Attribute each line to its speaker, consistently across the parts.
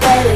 Speaker 1: play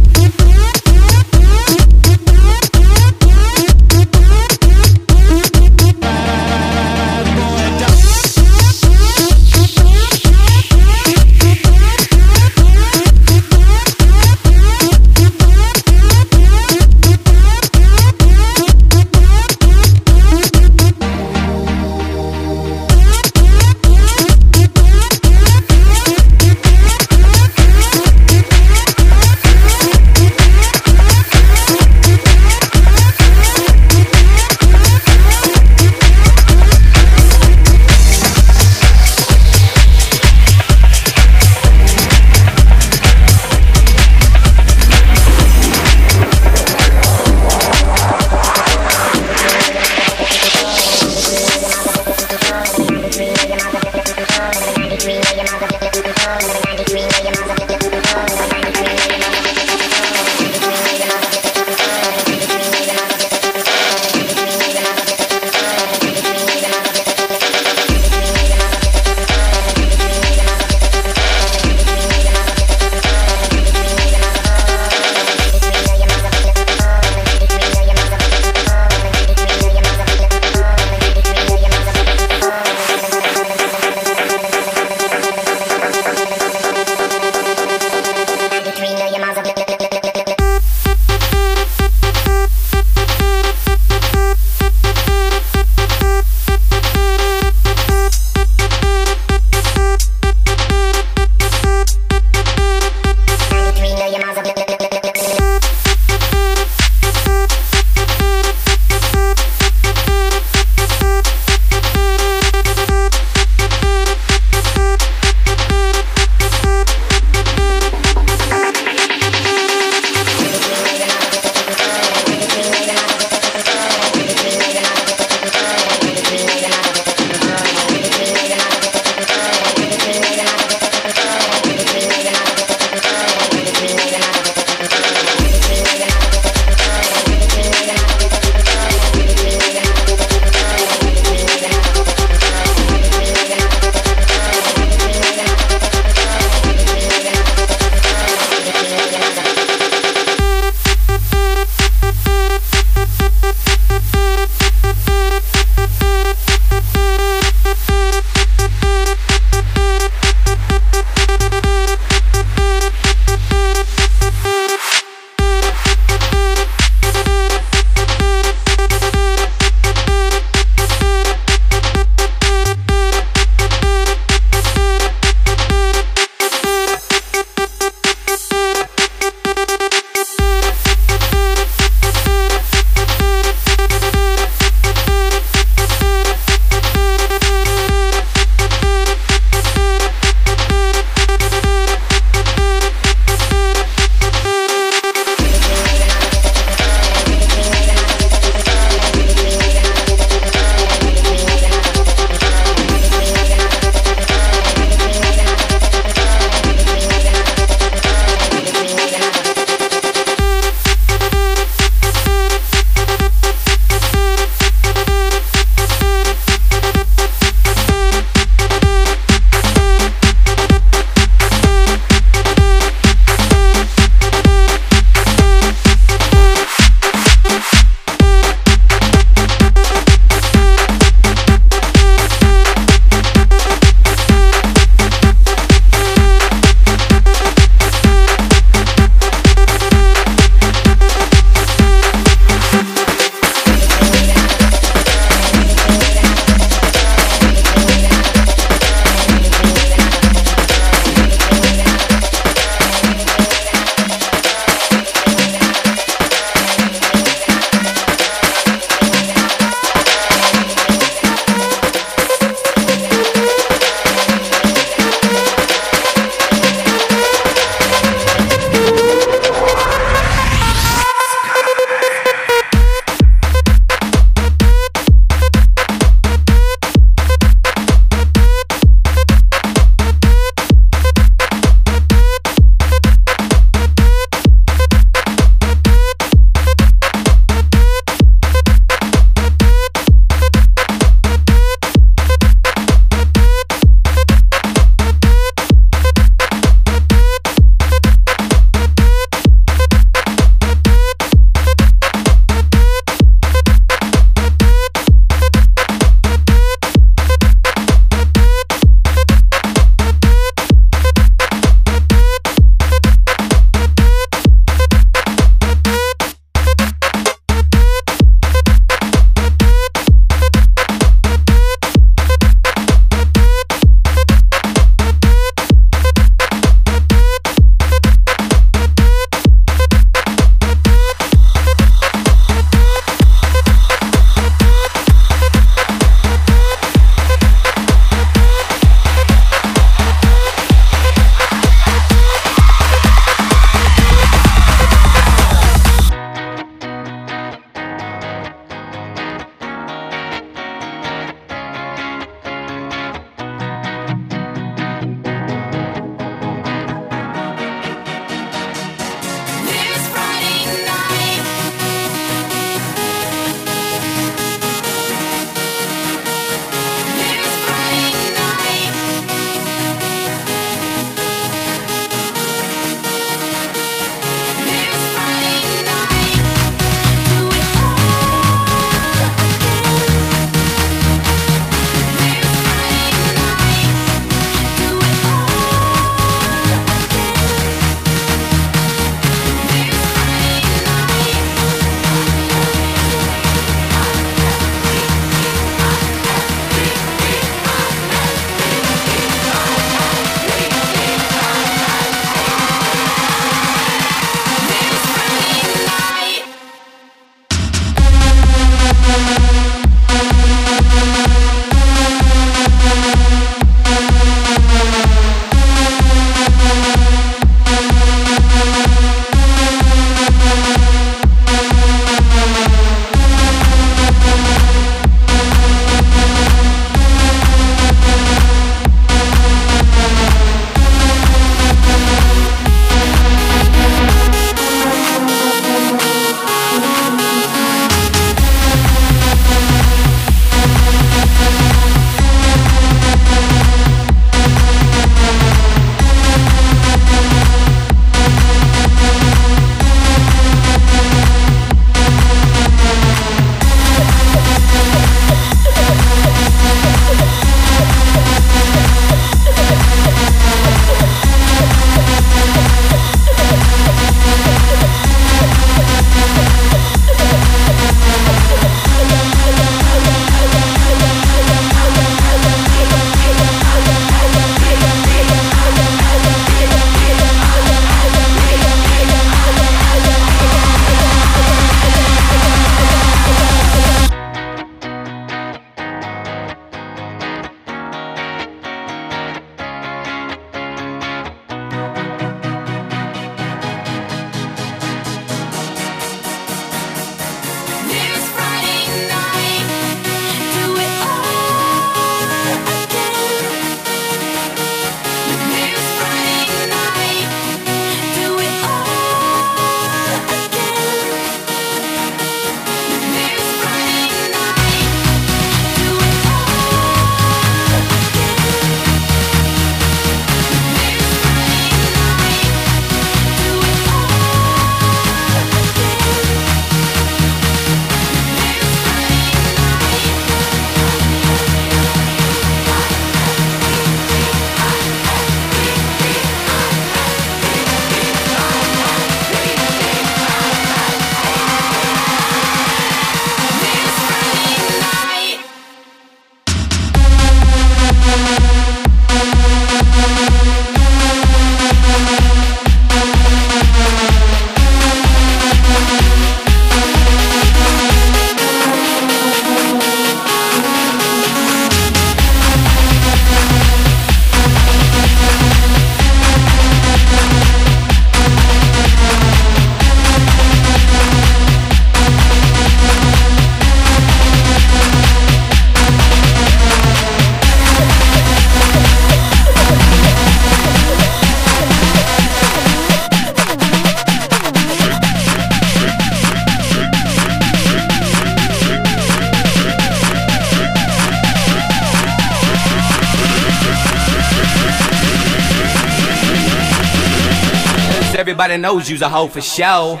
Speaker 1: Everybody knows you's a hoe for show.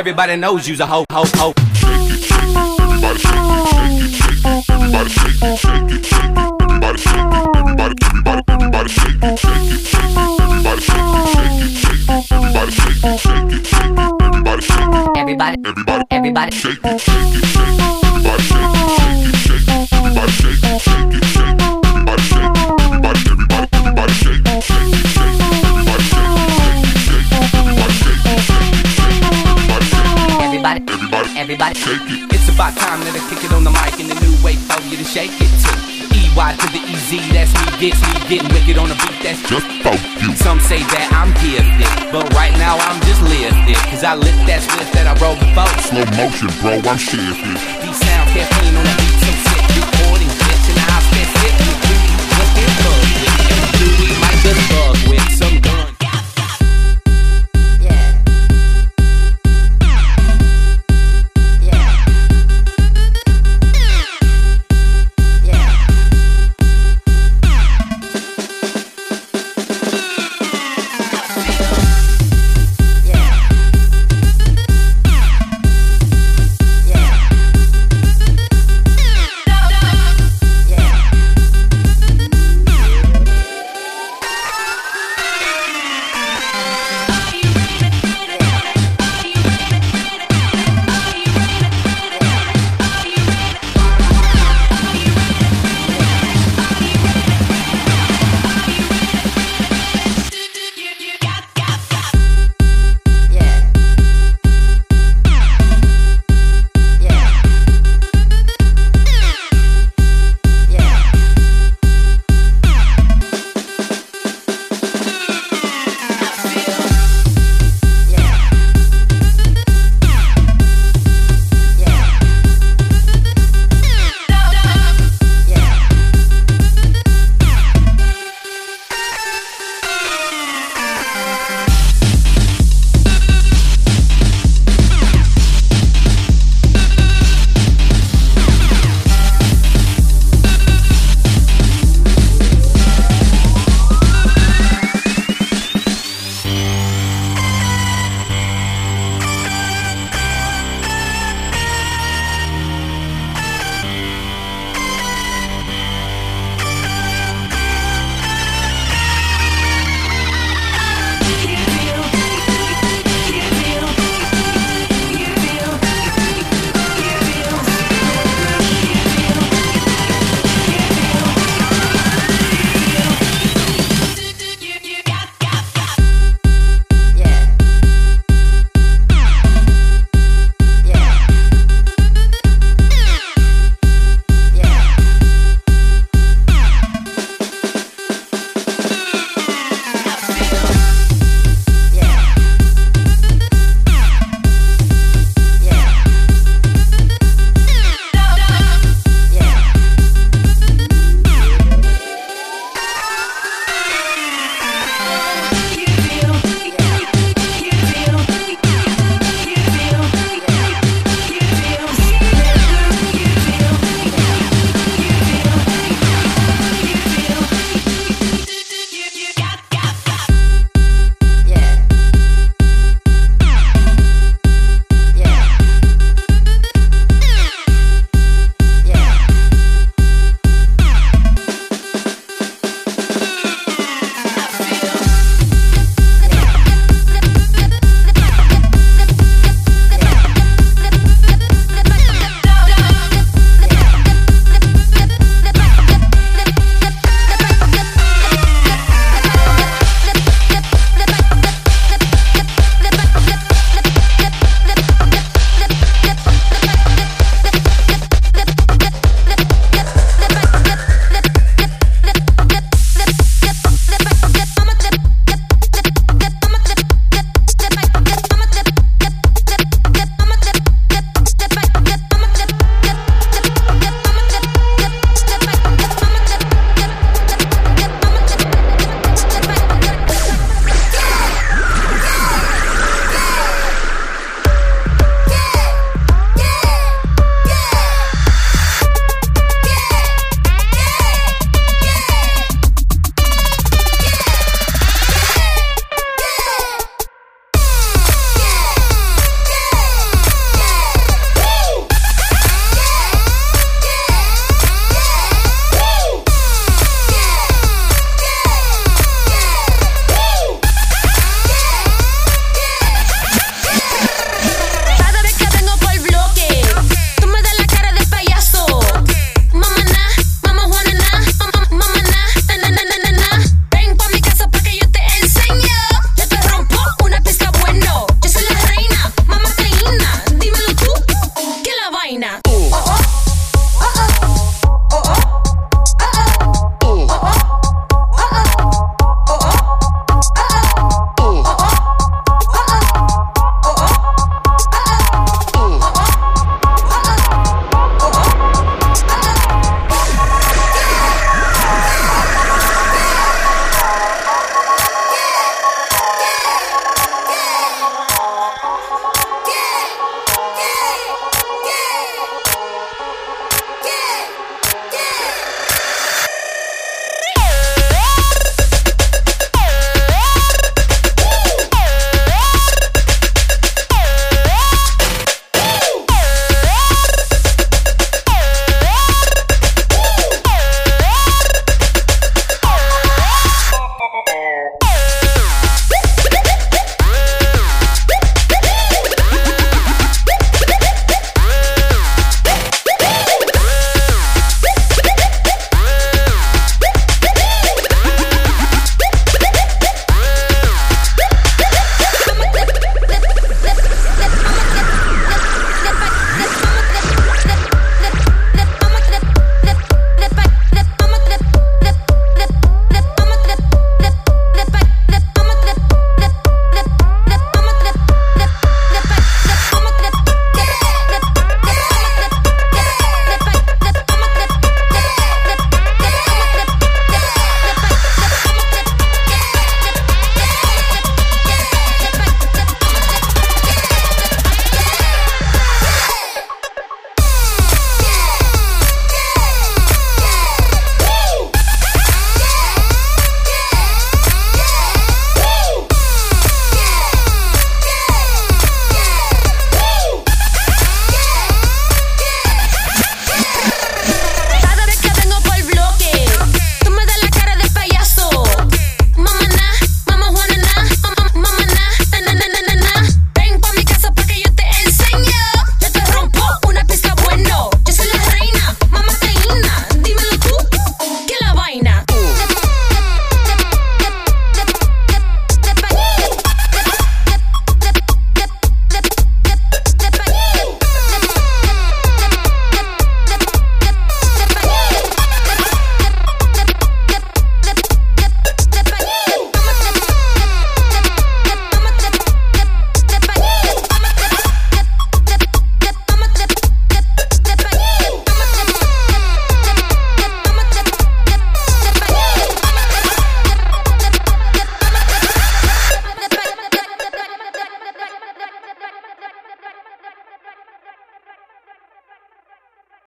Speaker 1: Everybody knows you's a hoe, hoe, hoe.
Speaker 2: Everybody, everybody, everybody, everybody.
Speaker 1: It's about time that I kick it on the mic in the new way for you to shake it to. EY to the EZ, that's me, gets me getting wicked on the beat, that's
Speaker 3: Just for you.
Speaker 1: Some say that I'm gifted, but right now I'm just lifted. Cause I lit that split that I rolled before.
Speaker 3: Slow motion, bro, I'm shifty.
Speaker 1: Doundz caffeine on the beat,